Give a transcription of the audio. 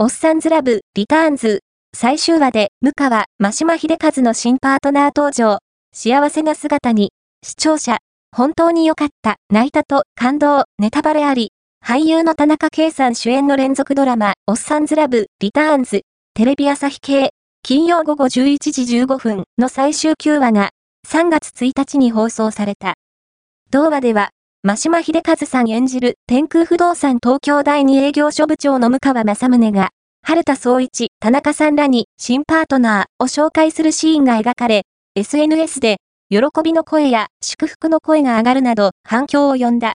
おっさんずラブ、リターンズ。最終話で、向川、真島秀和の新パートナー登場。幸せな姿に、視聴者、本当に良かった、泣いたと、感動、ネタバレあり。俳優の田中圭さん主演の連続ドラマ、おっさんずラブ、リターンズ。テレビ朝日系、金曜午後11時15分の最終9話が、3月1日に放送された。同話では、真島秀和さん演じる天空不動産東京第二営業所部長の向川正宗が、春田総一、田中さんらに新パートナーを紹介するシーンが描かれ、SNS で喜びの声や祝福の声が上がるなど反響を呼んだ。